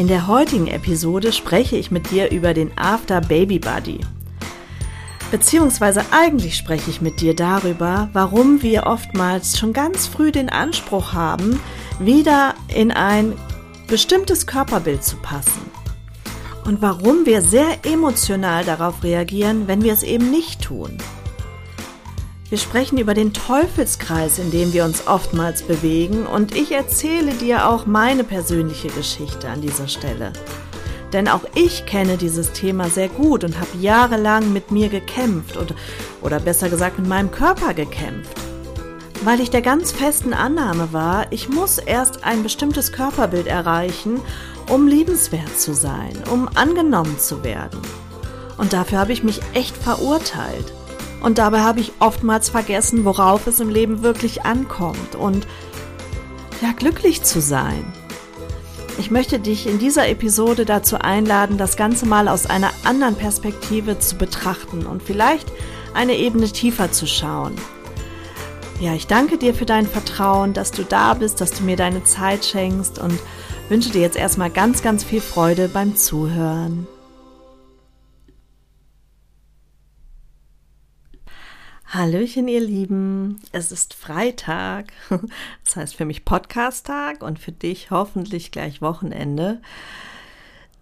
In der heutigen Episode spreche ich mit dir über den After Baby Buddy. Beziehungsweise eigentlich spreche ich mit dir darüber, warum wir oftmals schon ganz früh den Anspruch haben, wieder in ein bestimmtes Körperbild zu passen. Und warum wir sehr emotional darauf reagieren, wenn wir es eben nicht tun. Wir sprechen über den Teufelskreis, in dem wir uns oftmals bewegen und ich erzähle dir auch meine persönliche Geschichte an dieser Stelle. Denn auch ich kenne dieses Thema sehr gut und habe jahrelang mit mir gekämpft oder, oder besser gesagt mit meinem Körper gekämpft. Weil ich der ganz festen Annahme war, ich muss erst ein bestimmtes Körperbild erreichen, um liebenswert zu sein, um angenommen zu werden. Und dafür habe ich mich echt verurteilt. Und dabei habe ich oftmals vergessen, worauf es im Leben wirklich ankommt und ja, glücklich zu sein. Ich möchte dich in dieser Episode dazu einladen, das Ganze mal aus einer anderen Perspektive zu betrachten und vielleicht eine Ebene tiefer zu schauen. Ja, ich danke dir für dein Vertrauen, dass du da bist, dass du mir deine Zeit schenkst und wünsche dir jetzt erstmal ganz, ganz viel Freude beim Zuhören. Hallöchen, ihr Lieben. Es ist Freitag. Das heißt für mich Podcast-Tag und für dich hoffentlich gleich Wochenende.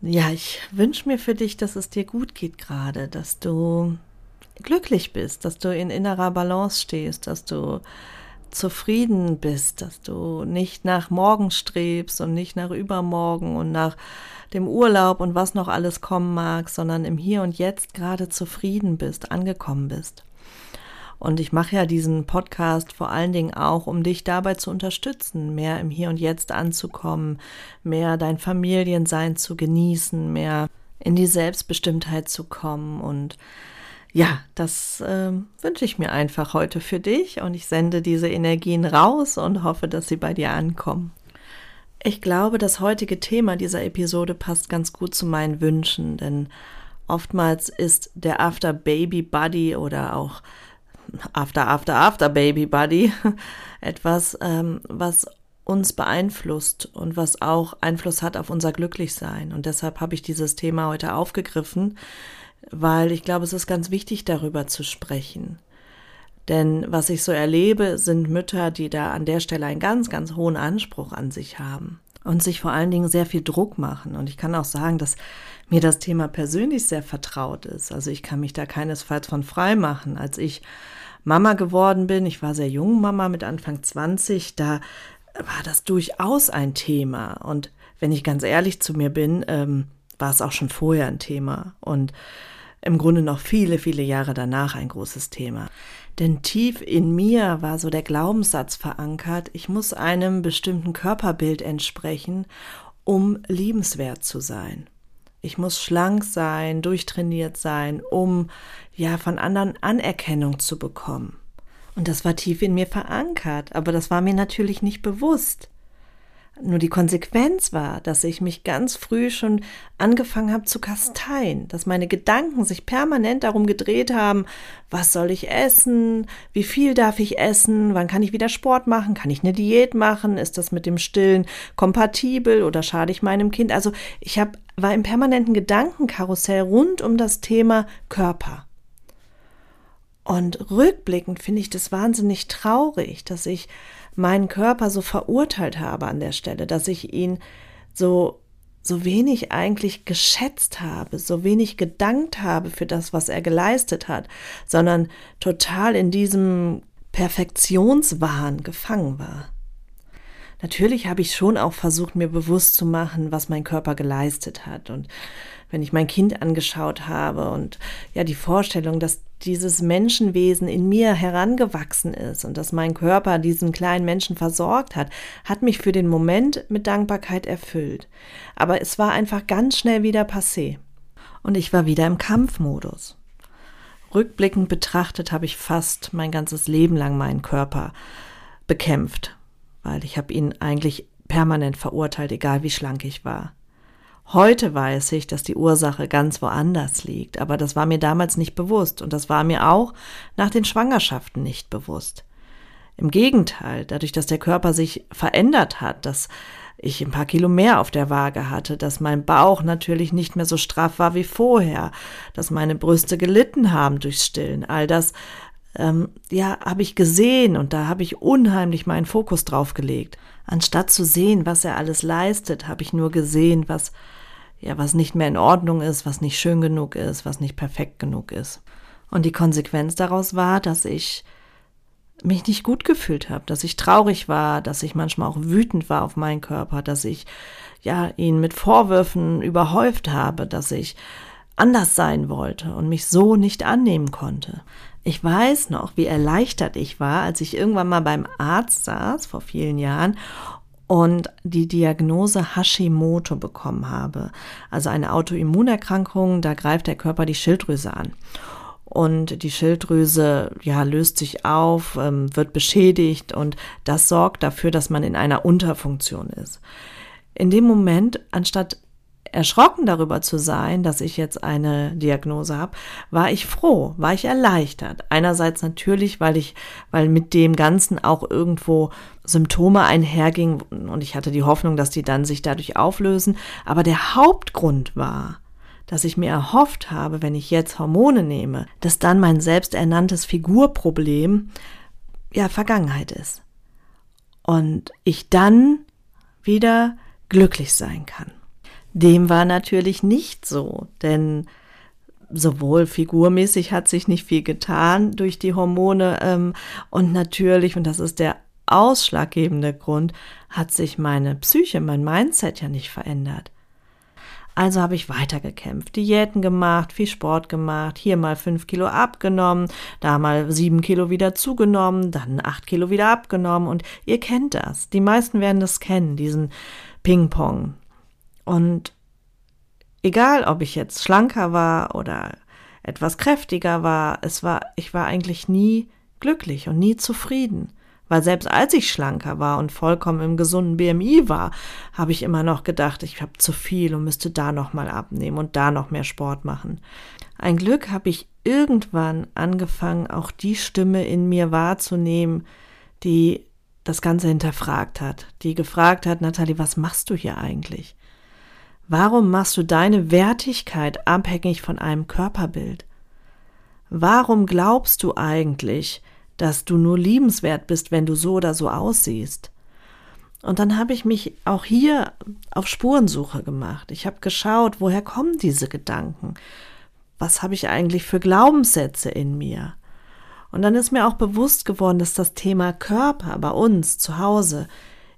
Ja, ich wünsche mir für dich, dass es dir gut geht gerade, dass du glücklich bist, dass du in innerer Balance stehst, dass du zufrieden bist, dass du nicht nach morgen strebst und nicht nach übermorgen und nach dem Urlaub und was noch alles kommen mag, sondern im Hier und Jetzt gerade zufrieden bist, angekommen bist. Und ich mache ja diesen Podcast vor allen Dingen auch, um dich dabei zu unterstützen, mehr im Hier und Jetzt anzukommen, mehr dein Familiensein zu genießen, mehr in die Selbstbestimmtheit zu kommen. Und ja, das äh, wünsche ich mir einfach heute für dich und ich sende diese Energien raus und hoffe, dass sie bei dir ankommen. Ich glaube, das heutige Thema dieser Episode passt ganz gut zu meinen Wünschen, denn oftmals ist der After Baby Buddy oder auch After, After, After Baby Buddy etwas, ähm, was uns beeinflusst und was auch Einfluss hat auf unser Glücklichsein. Und deshalb habe ich dieses Thema heute aufgegriffen, weil ich glaube, es ist ganz wichtig, darüber zu sprechen. Denn was ich so erlebe, sind Mütter, die da an der Stelle einen ganz, ganz hohen Anspruch an sich haben und sich vor allen Dingen sehr viel Druck machen. Und ich kann auch sagen, dass mir das Thema persönlich sehr vertraut ist. Also ich kann mich da keinesfalls von frei machen. Als ich Mama geworden bin, ich war sehr jung Mama mit Anfang 20, da war das durchaus ein Thema. Und wenn ich ganz ehrlich zu mir bin, ähm, war es auch schon vorher ein Thema. Und im Grunde noch viele, viele Jahre danach ein großes Thema. Denn tief in mir war so der Glaubenssatz verankert, ich muss einem bestimmten Körperbild entsprechen, um liebenswert zu sein. Ich muss schlank sein, durchtrainiert sein, um ja von anderen Anerkennung zu bekommen. Und das war tief in mir verankert, aber das war mir natürlich nicht bewusst. Nur die Konsequenz war, dass ich mich ganz früh schon angefangen habe zu kasteien, dass meine Gedanken sich permanent darum gedreht haben, was soll ich essen, wie viel darf ich essen, wann kann ich wieder Sport machen, kann ich eine Diät machen, ist das mit dem Stillen kompatibel oder schade ich meinem Kind? Also ich hab, war im permanenten Gedankenkarussell rund um das Thema Körper. Und rückblickend finde ich das wahnsinnig traurig, dass ich meinen Körper so verurteilt habe an der Stelle, dass ich ihn so so wenig eigentlich geschätzt habe, so wenig gedankt habe für das, was er geleistet hat, sondern total in diesem Perfektionswahn gefangen war. Natürlich habe ich schon auch versucht, mir bewusst zu machen, was mein Körper geleistet hat. Und wenn ich mein Kind angeschaut habe und ja, die Vorstellung, dass dieses Menschenwesen in mir herangewachsen ist und dass mein Körper diesen kleinen Menschen versorgt hat, hat mich für den Moment mit Dankbarkeit erfüllt. Aber es war einfach ganz schnell wieder passé. und ich war wieder im Kampfmodus. Rückblickend betrachtet habe ich fast mein ganzes Leben lang meinen Körper bekämpft, weil ich habe ihn eigentlich permanent verurteilt, egal wie schlank ich war. Heute weiß ich, dass die Ursache ganz woanders liegt, aber das war mir damals nicht bewusst und das war mir auch nach den Schwangerschaften nicht bewusst. Im Gegenteil, dadurch, dass der Körper sich verändert hat, dass ich ein paar Kilo mehr auf der Waage hatte, dass mein Bauch natürlich nicht mehr so straff war wie vorher, dass meine Brüste gelitten haben durchs Stillen. All das, ähm, ja, habe ich gesehen und da habe ich unheimlich meinen Fokus drauf gelegt. Anstatt zu sehen, was er alles leistet, habe ich nur gesehen, was, ja, was nicht mehr in Ordnung ist, was nicht schön genug ist, was nicht perfekt genug ist. Und die Konsequenz daraus war, dass ich mich nicht gut gefühlt habe, dass ich traurig war, dass ich manchmal auch wütend war auf meinen Körper, dass ich ja ihn mit Vorwürfen überhäuft habe, dass ich anders sein wollte und mich so nicht annehmen konnte. Ich weiß noch, wie erleichtert ich war, als ich irgendwann mal beim Arzt saß vor vielen Jahren und die Diagnose Hashimoto bekommen habe. Also eine Autoimmunerkrankung, da greift der Körper die Schilddrüse an und die Schilddrüse ja löst sich auf, ähm, wird beschädigt und das sorgt dafür, dass man in einer Unterfunktion ist. In dem Moment, anstatt erschrocken darüber zu sein, dass ich jetzt eine Diagnose habe, war ich froh, war ich erleichtert. Einerseits natürlich, weil ich, weil mit dem Ganzen auch irgendwo Symptome einhergingen und ich hatte die Hoffnung, dass die dann sich dadurch auflösen. Aber der Hauptgrund war, dass ich mir erhofft habe, wenn ich jetzt Hormone nehme, dass dann mein selbsternanntes Figurproblem ja Vergangenheit ist. Und ich dann wieder glücklich sein kann. Dem war natürlich nicht so, denn sowohl figurmäßig hat sich nicht viel getan durch die Hormone ähm, und natürlich, und das ist der ausschlaggebende Grund, hat sich meine Psyche, mein Mindset ja nicht verändert. Also habe ich weitergekämpft, Diäten gemacht, viel Sport gemacht, hier mal fünf Kilo abgenommen, da mal sieben Kilo wieder zugenommen, dann acht Kilo wieder abgenommen und ihr kennt das. Die meisten werden das kennen, diesen Ping-Pong. Und egal, ob ich jetzt schlanker war oder etwas kräftiger war, es war, ich war eigentlich nie glücklich und nie zufrieden. Weil selbst als ich schlanker war und vollkommen im gesunden BMI war, habe ich immer noch gedacht, ich habe zu viel und müsste da noch mal abnehmen und da noch mehr Sport machen. Ein Glück habe ich irgendwann angefangen, auch die Stimme in mir wahrzunehmen, die das Ganze hinterfragt hat, die gefragt hat, Nathalie, was machst du hier eigentlich? Warum machst du deine Wertigkeit abhängig von einem Körperbild? Warum glaubst du eigentlich, dass du nur liebenswert bist, wenn du so oder so aussiehst. Und dann habe ich mich auch hier auf Spurensuche gemacht. Ich habe geschaut, woher kommen diese Gedanken? Was habe ich eigentlich für Glaubenssätze in mir? Und dann ist mir auch bewusst geworden, dass das Thema Körper bei uns zu Hause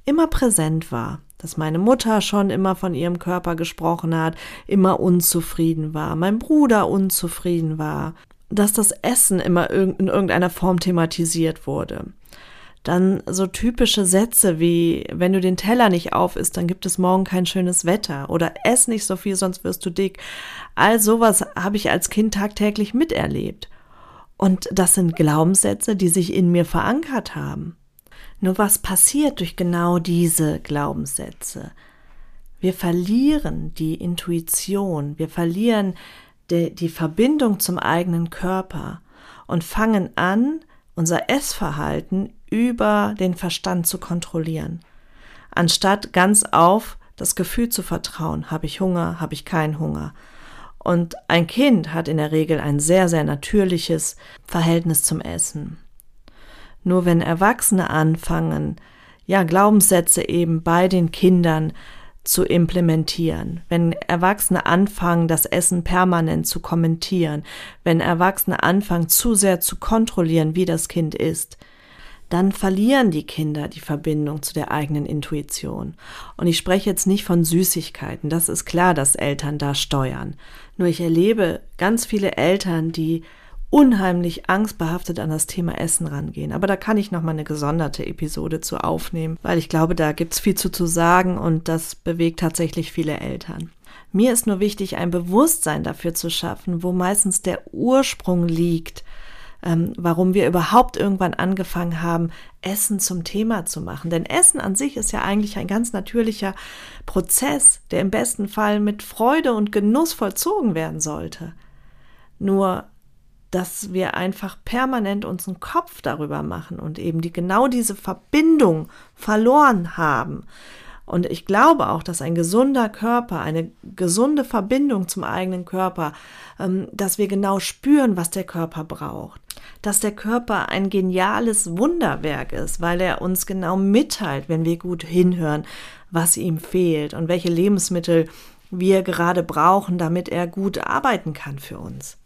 immer präsent war, dass meine Mutter schon immer von ihrem Körper gesprochen hat, immer unzufrieden war, mein Bruder unzufrieden war, dass das Essen immer in irgendeiner Form thematisiert wurde. Dann so typische Sätze wie, wenn du den Teller nicht auf isst, dann gibt es morgen kein schönes Wetter oder ess nicht so viel, sonst wirst du dick. All sowas habe ich als Kind tagtäglich miterlebt. Und das sind Glaubenssätze, die sich in mir verankert haben. Nur was passiert durch genau diese Glaubenssätze? Wir verlieren die Intuition, wir verlieren die, die Verbindung zum eigenen Körper und fangen an, unser Essverhalten über den Verstand zu kontrollieren. Anstatt ganz auf das Gefühl zu vertrauen, habe ich Hunger, habe ich keinen Hunger. Und ein Kind hat in der Regel ein sehr, sehr natürliches Verhältnis zum Essen. Nur wenn Erwachsene anfangen, ja, Glaubenssätze eben bei den Kindern zu implementieren, wenn Erwachsene anfangen, das Essen permanent zu kommentieren, wenn Erwachsene anfangen, zu sehr zu kontrollieren, wie das Kind ist, dann verlieren die Kinder die Verbindung zu der eigenen Intuition. Und ich spreche jetzt nicht von Süßigkeiten, das ist klar, dass Eltern da steuern. Nur ich erlebe ganz viele Eltern, die unheimlich angstbehaftet an das Thema Essen rangehen. Aber da kann ich noch mal eine gesonderte Episode zu aufnehmen, weil ich glaube, da gibt's viel zu, zu sagen und das bewegt tatsächlich viele Eltern. Mir ist nur wichtig, ein Bewusstsein dafür zu schaffen, wo meistens der Ursprung liegt, ähm, warum wir überhaupt irgendwann angefangen haben, Essen zum Thema zu machen. Denn Essen an sich ist ja eigentlich ein ganz natürlicher Prozess, der im besten Fall mit Freude und Genuss vollzogen werden sollte. Nur dass wir einfach permanent unseren Kopf darüber machen und eben die genau diese Verbindung verloren haben. Und ich glaube auch, dass ein gesunder Körper, eine gesunde Verbindung zum eigenen Körper, ähm, dass wir genau spüren, was der Körper braucht. Dass der Körper ein geniales Wunderwerk ist, weil er uns genau mitteilt, wenn wir gut hinhören, was ihm fehlt und welche Lebensmittel wir gerade brauchen, damit er gut arbeiten kann für uns.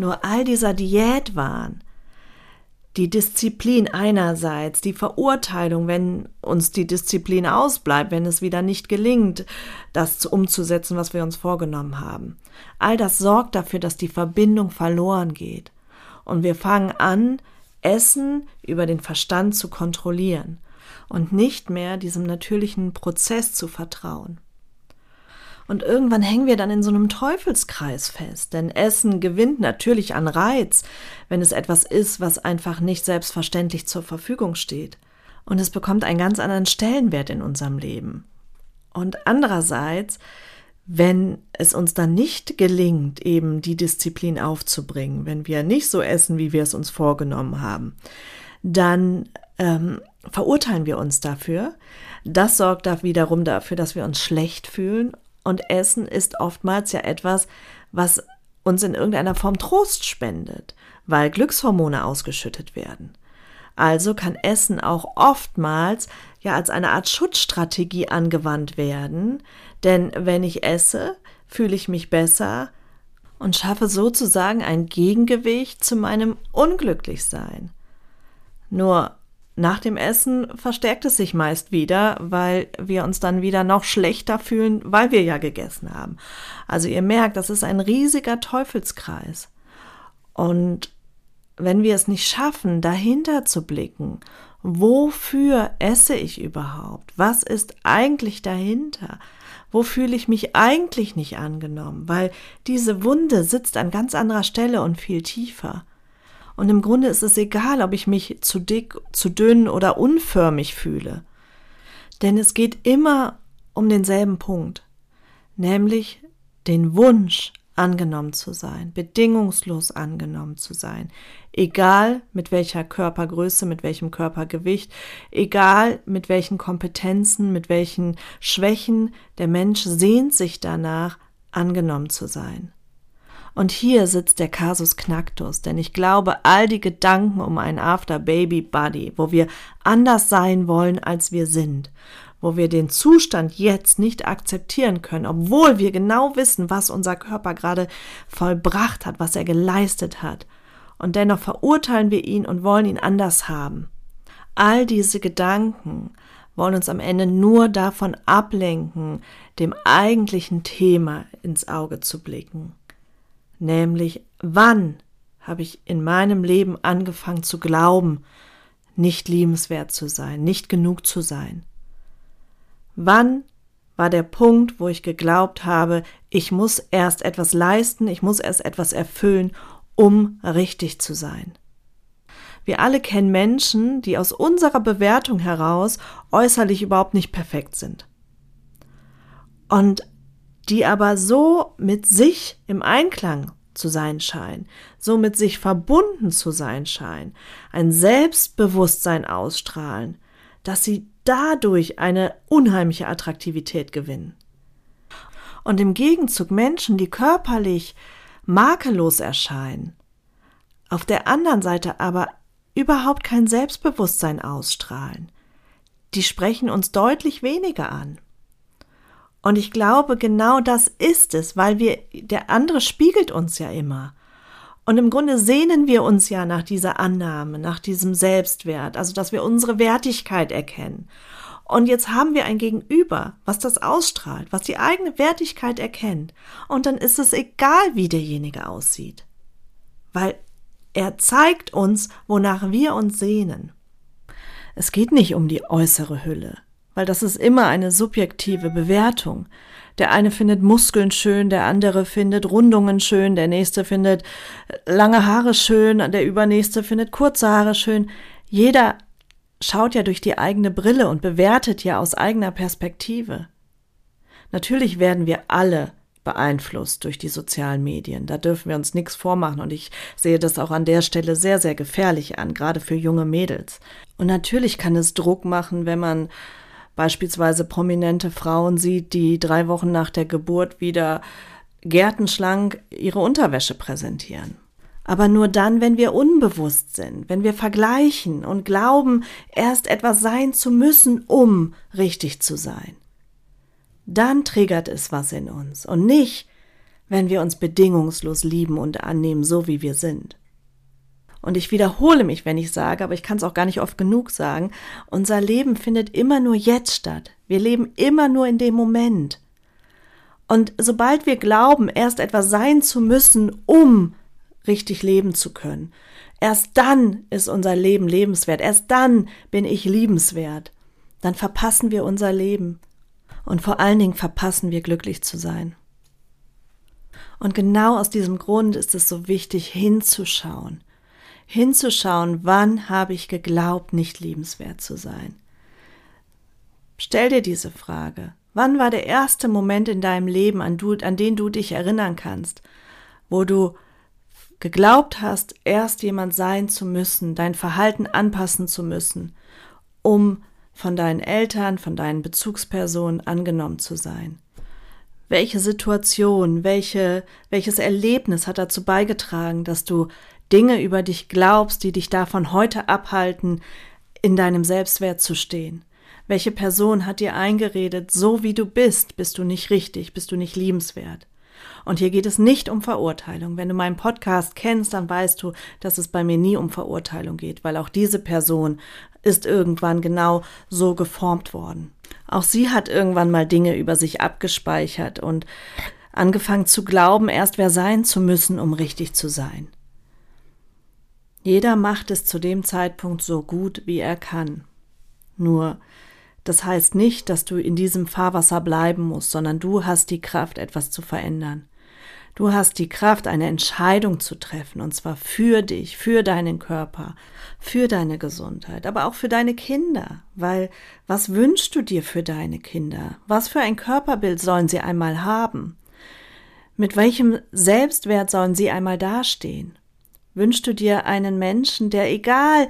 Nur all dieser Diätwahn, die Disziplin einerseits, die Verurteilung, wenn uns die Disziplin ausbleibt, wenn es wieder nicht gelingt, das umzusetzen, was wir uns vorgenommen haben. All das sorgt dafür, dass die Verbindung verloren geht. Und wir fangen an, Essen über den Verstand zu kontrollieren und nicht mehr diesem natürlichen Prozess zu vertrauen. Und irgendwann hängen wir dann in so einem Teufelskreis fest, denn Essen gewinnt natürlich an Reiz, wenn es etwas ist, was einfach nicht selbstverständlich zur Verfügung steht. Und es bekommt einen ganz anderen Stellenwert in unserem Leben. Und andererseits, wenn es uns dann nicht gelingt, eben die Disziplin aufzubringen, wenn wir nicht so essen, wie wir es uns vorgenommen haben, dann ähm, verurteilen wir uns dafür. Das sorgt da wiederum dafür, dass wir uns schlecht fühlen und Essen ist oftmals ja etwas, was uns in irgendeiner Form Trost spendet, weil Glückshormone ausgeschüttet werden. Also kann Essen auch oftmals ja als eine Art Schutzstrategie angewandt werden, denn wenn ich esse, fühle ich mich besser und schaffe sozusagen ein Gegengewicht zu meinem Unglücklichsein. Nur nach dem Essen verstärkt es sich meist wieder, weil wir uns dann wieder noch schlechter fühlen, weil wir ja gegessen haben. Also ihr merkt, das ist ein riesiger Teufelskreis. Und wenn wir es nicht schaffen, dahinter zu blicken, wofür esse ich überhaupt? Was ist eigentlich dahinter? Wo fühle ich mich eigentlich nicht angenommen? Weil diese Wunde sitzt an ganz anderer Stelle und viel tiefer. Und im Grunde ist es egal, ob ich mich zu dick, zu dünn oder unförmig fühle. Denn es geht immer um denselben Punkt, nämlich den Wunsch, angenommen zu sein, bedingungslos angenommen zu sein, egal mit welcher Körpergröße, mit welchem Körpergewicht, egal mit welchen Kompetenzen, mit welchen Schwächen, der Mensch sehnt sich danach, angenommen zu sein. Und hier sitzt der Kasus Knacktus, denn ich glaube, all die Gedanken um ein After-Baby-Body, wo wir anders sein wollen, als wir sind, wo wir den Zustand jetzt nicht akzeptieren können, obwohl wir genau wissen, was unser Körper gerade vollbracht hat, was er geleistet hat. Und dennoch verurteilen wir ihn und wollen ihn anders haben. All diese Gedanken wollen uns am Ende nur davon ablenken, dem eigentlichen Thema ins Auge zu blicken nämlich wann habe ich in meinem Leben angefangen zu glauben, nicht liebenswert zu sein, nicht genug zu sein? Wann war der Punkt, wo ich geglaubt habe, ich muss erst etwas leisten, ich muss erst etwas erfüllen, um richtig zu sein? Wir alle kennen Menschen, die aus unserer Bewertung heraus äußerlich überhaupt nicht perfekt sind. Und die aber so mit sich im Einklang zu sein scheinen, so mit sich verbunden zu sein scheinen, ein Selbstbewusstsein ausstrahlen, dass sie dadurch eine unheimliche Attraktivität gewinnen. Und im Gegenzug Menschen, die körperlich makellos erscheinen, auf der anderen Seite aber überhaupt kein Selbstbewusstsein ausstrahlen, die sprechen uns deutlich weniger an. Und ich glaube, genau das ist es, weil wir, der andere spiegelt uns ja immer. Und im Grunde sehnen wir uns ja nach dieser Annahme, nach diesem Selbstwert, also dass wir unsere Wertigkeit erkennen. Und jetzt haben wir ein Gegenüber, was das ausstrahlt, was die eigene Wertigkeit erkennt. Und dann ist es egal, wie derjenige aussieht. Weil er zeigt uns, wonach wir uns sehnen. Es geht nicht um die äußere Hülle weil das ist immer eine subjektive Bewertung. Der eine findet Muskeln schön, der andere findet Rundungen schön, der nächste findet lange Haare schön, der übernächste findet kurze Haare schön. Jeder schaut ja durch die eigene Brille und bewertet ja aus eigener Perspektive. Natürlich werden wir alle beeinflusst durch die sozialen Medien. Da dürfen wir uns nichts vormachen und ich sehe das auch an der Stelle sehr, sehr gefährlich an, gerade für junge Mädels. Und natürlich kann es Druck machen, wenn man beispielsweise prominente Frauen sieht, die drei Wochen nach der Geburt wieder gärtenschlank ihre Unterwäsche präsentieren. Aber nur dann, wenn wir unbewusst sind, wenn wir vergleichen und glauben, erst etwas sein zu müssen, um richtig zu sein dann triggert es was in uns und nicht, wenn wir uns bedingungslos lieben und annehmen, so wie wir sind. Und ich wiederhole mich, wenn ich sage, aber ich kann es auch gar nicht oft genug sagen, unser Leben findet immer nur jetzt statt. Wir leben immer nur in dem Moment. Und sobald wir glauben, erst etwas sein zu müssen, um richtig leben zu können, erst dann ist unser Leben lebenswert, erst dann bin ich liebenswert, dann verpassen wir unser Leben und vor allen Dingen verpassen wir glücklich zu sein. Und genau aus diesem Grund ist es so wichtig hinzuschauen. Hinzuschauen, wann habe ich geglaubt, nicht liebenswert zu sein. Stell dir diese Frage. Wann war der erste Moment in deinem Leben, an, du, an den du dich erinnern kannst, wo du geglaubt hast, erst jemand sein zu müssen, dein Verhalten anpassen zu müssen, um von deinen Eltern, von deinen Bezugspersonen angenommen zu sein? Welche Situation, welche, welches Erlebnis hat dazu beigetragen, dass du Dinge über dich glaubst, die dich davon heute abhalten, in deinem Selbstwert zu stehen? Welche Person hat dir eingeredet, so wie du bist, bist du nicht richtig, bist du nicht liebenswert? Und hier geht es nicht um Verurteilung. Wenn du meinen Podcast kennst, dann weißt du, dass es bei mir nie um Verurteilung geht, weil auch diese Person ist irgendwann genau so geformt worden. Auch sie hat irgendwann mal Dinge über sich abgespeichert und angefangen zu glauben, erst wer sein zu müssen, um richtig zu sein. Jeder macht es zu dem Zeitpunkt so gut, wie er kann. Nur, das heißt nicht, dass du in diesem Fahrwasser bleiben musst, sondern du hast die Kraft, etwas zu verändern. Du hast die Kraft, eine Entscheidung zu treffen, und zwar für dich, für deinen Körper, für deine Gesundheit, aber auch für deine Kinder, weil was wünschst du dir für deine Kinder? Was für ein Körperbild sollen sie einmal haben? Mit welchem Selbstwert sollen sie einmal dastehen? Wünschst du dir einen Menschen, der egal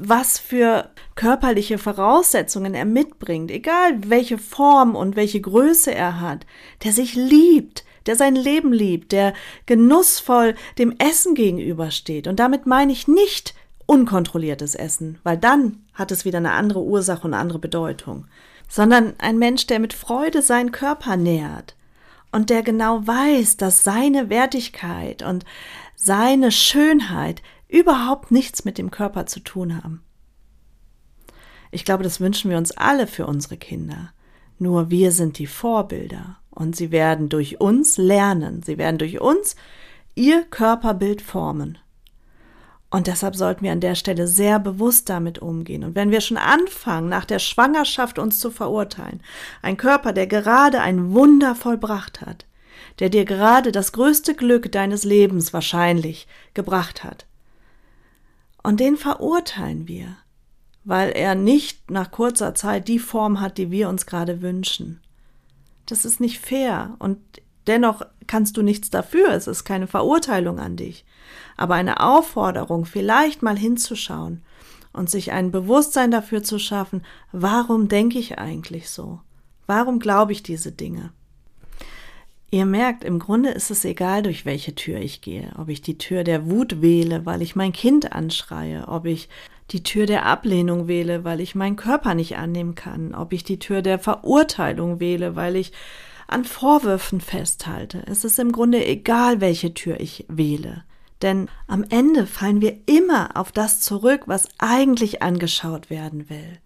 was für körperliche Voraussetzungen er mitbringt, egal welche Form und welche Größe er hat, der sich liebt, der sein Leben liebt, der genussvoll dem Essen gegenübersteht. Und damit meine ich nicht unkontrolliertes Essen, weil dann hat es wieder eine andere Ursache und eine andere Bedeutung, sondern ein Mensch, der mit Freude seinen Körper nährt und der genau weiß, dass seine Wertigkeit und seine Schönheit überhaupt nichts mit dem Körper zu tun haben. Ich glaube, das wünschen wir uns alle für unsere Kinder. Nur wir sind die Vorbilder und sie werden durch uns lernen, sie werden durch uns ihr Körperbild formen. Und deshalb sollten wir an der Stelle sehr bewusst damit umgehen. Und wenn wir schon anfangen, nach der Schwangerschaft uns zu verurteilen, ein Körper, der gerade ein Wunder vollbracht hat, der dir gerade das größte Glück deines Lebens wahrscheinlich gebracht hat, und den verurteilen wir, weil er nicht nach kurzer Zeit die Form hat, die wir uns gerade wünschen. Das ist nicht fair und dennoch kannst du nichts dafür, es ist keine Verurteilung an dich, aber eine Aufforderung, vielleicht mal hinzuschauen und sich ein Bewusstsein dafür zu schaffen, warum denke ich eigentlich so? Warum glaube ich diese Dinge? Ihr merkt, im Grunde ist es egal, durch welche Tür ich gehe, ob ich die Tür der Wut wähle, weil ich mein Kind anschreie, ob ich die Tür der Ablehnung wähle, weil ich meinen Körper nicht annehmen kann, ob ich die Tür der Verurteilung wähle, weil ich an Vorwürfen festhalte. Es ist im Grunde egal, welche Tür ich wähle. Denn am Ende fallen wir immer auf das zurück, was eigentlich angeschaut werden will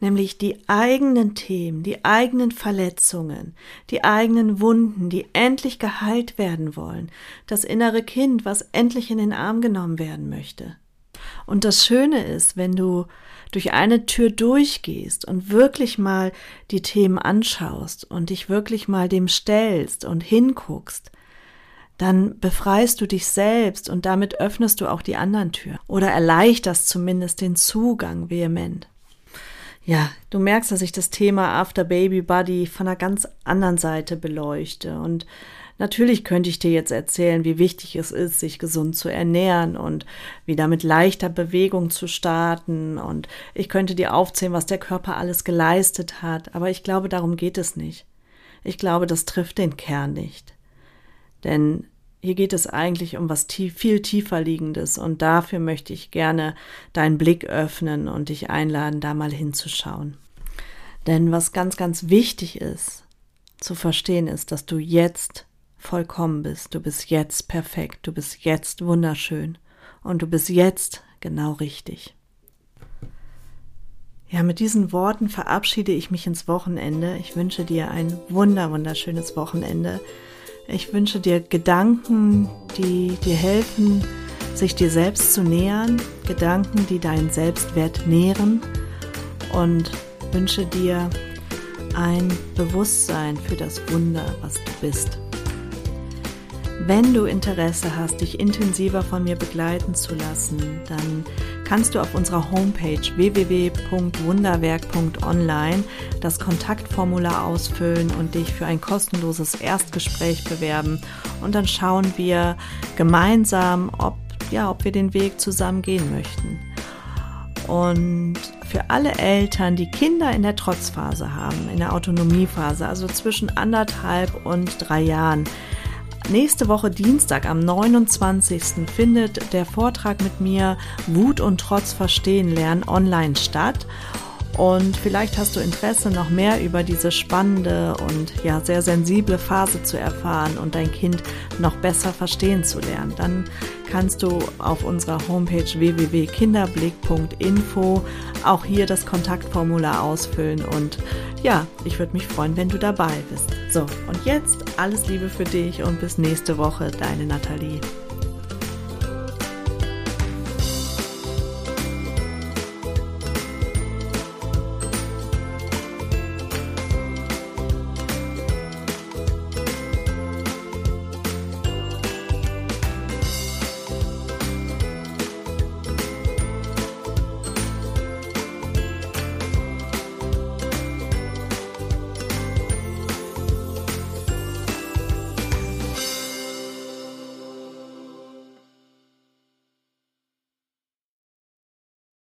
nämlich die eigenen Themen, die eigenen Verletzungen, die eigenen Wunden, die endlich geheilt werden wollen, das innere Kind, was endlich in den Arm genommen werden möchte. Und das Schöne ist, wenn du durch eine Tür durchgehst und wirklich mal die Themen anschaust und dich wirklich mal dem stellst und hinguckst, dann befreist du dich selbst und damit öffnest du auch die anderen Türen oder erleichterst zumindest den Zugang vehement. Ja, du merkst, dass ich das Thema After Baby Body von einer ganz anderen Seite beleuchte und Natürlich könnte ich dir jetzt erzählen, wie wichtig es ist, sich gesund zu ernähren und wieder mit leichter Bewegung zu starten. Und ich könnte dir aufzählen, was der Körper alles geleistet hat. Aber ich glaube, darum geht es nicht. Ich glaube, das trifft den Kern nicht. Denn hier geht es eigentlich um was tief, viel tiefer liegendes und dafür möchte ich gerne deinen Blick öffnen und dich einladen, da mal hinzuschauen. Denn was ganz, ganz wichtig ist zu verstehen ist, dass du jetzt vollkommen bist. Du bist jetzt perfekt. Du bist jetzt wunderschön. Und du bist jetzt genau richtig. Ja, mit diesen Worten verabschiede ich mich ins Wochenende. Ich wünsche dir ein wunder, wunderschönes Wochenende. Ich wünsche dir Gedanken, die dir helfen, sich dir selbst zu nähern, Gedanken, die deinen Selbstwert nähren und wünsche dir ein Bewusstsein für das Wunder, was du bist. Wenn du Interesse hast, dich intensiver von mir begleiten zu lassen, dann kannst du auf unserer Homepage www.wunderwerk.online das Kontaktformular ausfüllen und dich für ein kostenloses Erstgespräch bewerben. Und dann schauen wir gemeinsam, ob, ja, ob wir den Weg zusammen gehen möchten. Und für alle Eltern, die Kinder in der Trotzphase haben, in der Autonomiephase, also zwischen anderthalb und drei Jahren, Nächste Woche Dienstag am 29. findet der Vortrag mit mir Wut und Trotz verstehen lernen online statt. Und vielleicht hast du Interesse, noch mehr über diese spannende und ja sehr sensible Phase zu erfahren und dein Kind noch besser verstehen zu lernen. Dann kannst du auf unserer Homepage www.kinderblick.info auch hier das Kontaktformular ausfüllen und ja, ich würde mich freuen, wenn du dabei bist. So, und jetzt alles Liebe für dich und bis nächste Woche, deine Nathalie.